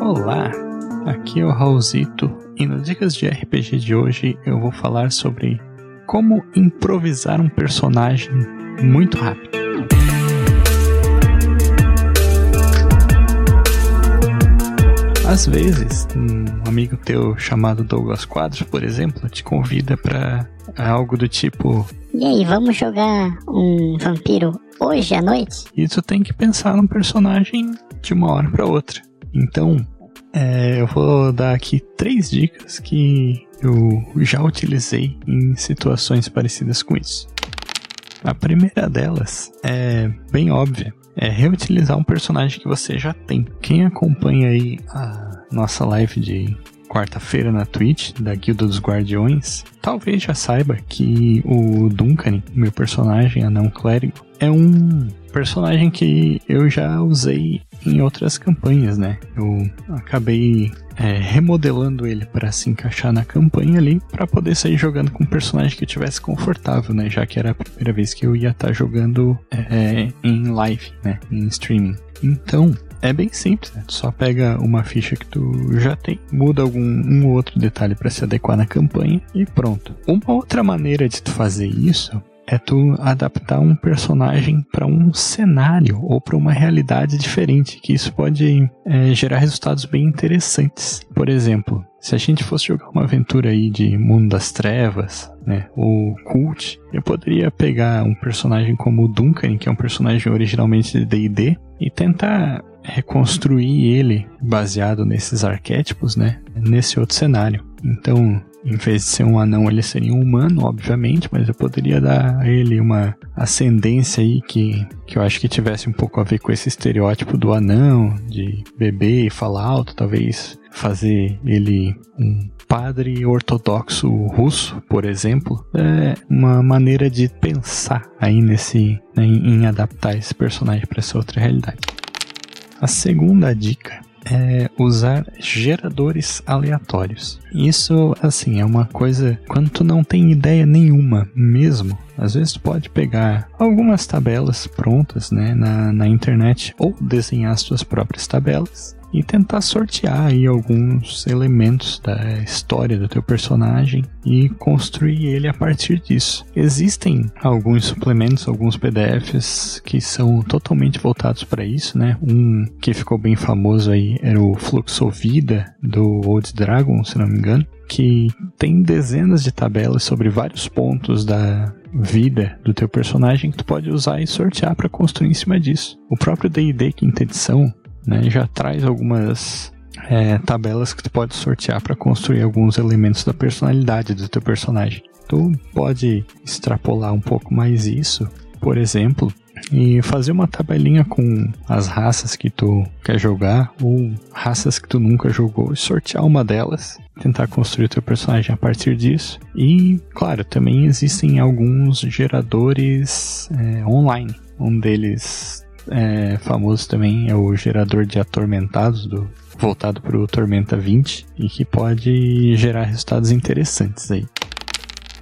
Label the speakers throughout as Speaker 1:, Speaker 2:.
Speaker 1: Olá, aqui é o Raulzito e nas dicas de RPG de hoje eu vou falar sobre como improvisar um personagem muito rápido. Às vezes, um amigo teu chamado Douglas Quadros, por exemplo, te convida para algo do tipo:
Speaker 2: E aí, vamos jogar um vampiro hoje à noite?
Speaker 1: E tu tem que pensar num personagem de uma hora para outra. Então, é, eu vou dar aqui três dicas que eu já utilizei em situações parecidas com isso. A primeira delas é bem óbvia é reutilizar um personagem que você já tem. Quem acompanha aí a nossa live de quarta-feira na Twitch da Guilda dos Guardiões, talvez já saiba que o Duncan, meu personagem anão clérigo, é um personagem que eu já usei em outras campanhas, né? Eu acabei é, remodelando ele para se encaixar na campanha ali, para poder sair jogando com um personagem que eu tivesse confortável, né? Já que era a primeira vez que eu ia estar tá jogando é, em live, né? Em streaming. Então, é bem simples, né? Tu só pega uma ficha que tu já tem, muda algum um ou outro detalhe para se adequar na campanha e pronto. Uma outra maneira de tu fazer isso é tu adaptar um personagem para um cenário ou para uma realidade diferente, que isso pode é, gerar resultados bem interessantes. Por exemplo, se a gente fosse jogar uma aventura aí de Mundo das Trevas, né, ou Cult, eu poderia pegar um personagem como o Duncan, que é um personagem originalmente de D&D, e tentar reconstruir ele baseado nesses arquétipos, né, nesse outro cenário. Então, em vez de ser um anão, ele seria um humano, obviamente, mas eu poderia dar a ele uma ascendência aí que, que eu acho que tivesse um pouco a ver com esse estereótipo do anão, de beber e falar alto, talvez fazer ele um padre ortodoxo russo, por exemplo, é uma maneira de pensar aí nesse né, em, em adaptar esse personagem para essa outra realidade. A segunda dica é usar geradores aleatórios. Isso, assim, é uma coisa quando tu não tem ideia nenhuma mesmo. Às vezes tu pode pegar algumas tabelas prontas né, na, na internet ou desenhar as tuas próprias tabelas e tentar sortear aí alguns elementos da história do teu personagem e construir ele a partir disso. Existem alguns suplementos, alguns PDFs que são totalmente voltados para isso, né? Um que ficou bem famoso aí era o Fluxovida do Old Dragon, se não me engano, que tem dezenas de tabelas sobre vários pontos da vida do teu personagem que tu pode usar e sortear para construir em cima disso. O próprio D&D quinta edição né, já traz algumas é, tabelas que tu pode sortear para construir alguns elementos da personalidade do teu personagem. Tu pode extrapolar um pouco mais isso, por exemplo, e fazer uma tabelinha com as raças que tu quer jogar ou raças que tu nunca jogou e sortear uma delas, tentar construir o teu personagem a partir disso. E, claro, também existem alguns geradores é, online. Um deles é, famoso também é o gerador de atormentados do voltado para o Tormenta 20 e que pode gerar resultados interessantes aí.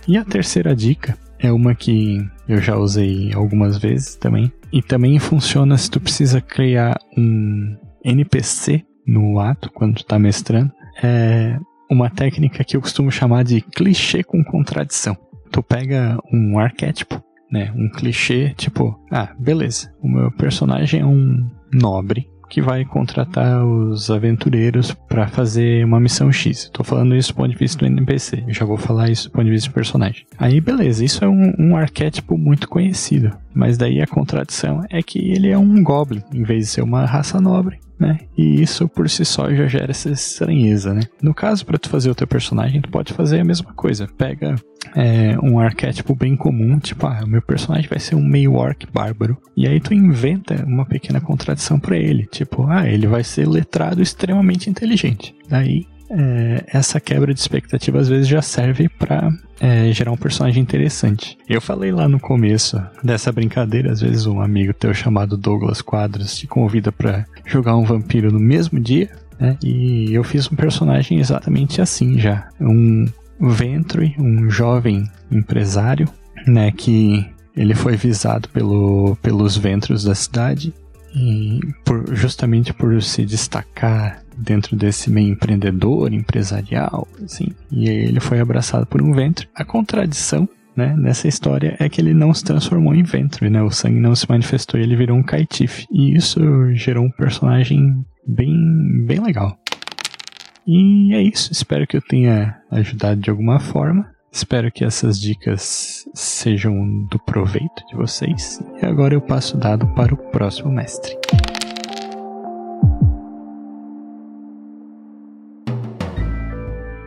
Speaker 1: E a terceira dica é uma que eu já usei algumas vezes também e também funciona se tu precisa criar um NPC no ato quando tu tá mestrando. É uma técnica que eu costumo chamar de clichê com contradição. Tu pega um arquétipo né? Um clichê, tipo, ah, beleza, o meu personagem é um nobre que vai contratar os aventureiros para fazer uma missão X. Estou falando isso do ponto de vista do NPC, eu já vou falar isso do ponto de vista do personagem. Aí, beleza, isso é um, um arquétipo muito conhecido, mas daí a contradição é que ele é um goblin, em vez de ser uma raça nobre né? E isso por si só já gera essa estranheza, né? No caso, para tu fazer o teu personagem, tu pode fazer a mesma coisa. Pega é, um arquétipo bem comum, tipo, ah, o meu personagem vai ser um meio orc bárbaro. E aí tu inventa uma pequena contradição para ele, tipo, ah, ele vai ser letrado extremamente inteligente. Daí é, essa quebra de expectativa às vezes já serve para é, gerar um personagem interessante. Eu falei lá no começo dessa brincadeira, às vezes um amigo teu chamado Douglas Quadros te convida para jogar um vampiro no mesmo dia, né? E eu fiz um personagem exatamente assim já, um ventre, um jovem empresário, né, que ele foi visado pelo, pelos ventros da cidade E por, justamente por se destacar dentro desse meio empreendedor, empresarial, assim, e ele foi abraçado por um ventre. A contradição né, nessa história é que ele não se transformou em ventre, né? O sangue não se manifestou e ele virou um caitife. E isso gerou um personagem bem, bem legal. E é isso. Espero que eu tenha ajudado de alguma forma. Espero que essas dicas sejam do proveito de vocês. E agora eu passo o dado para o próximo mestre.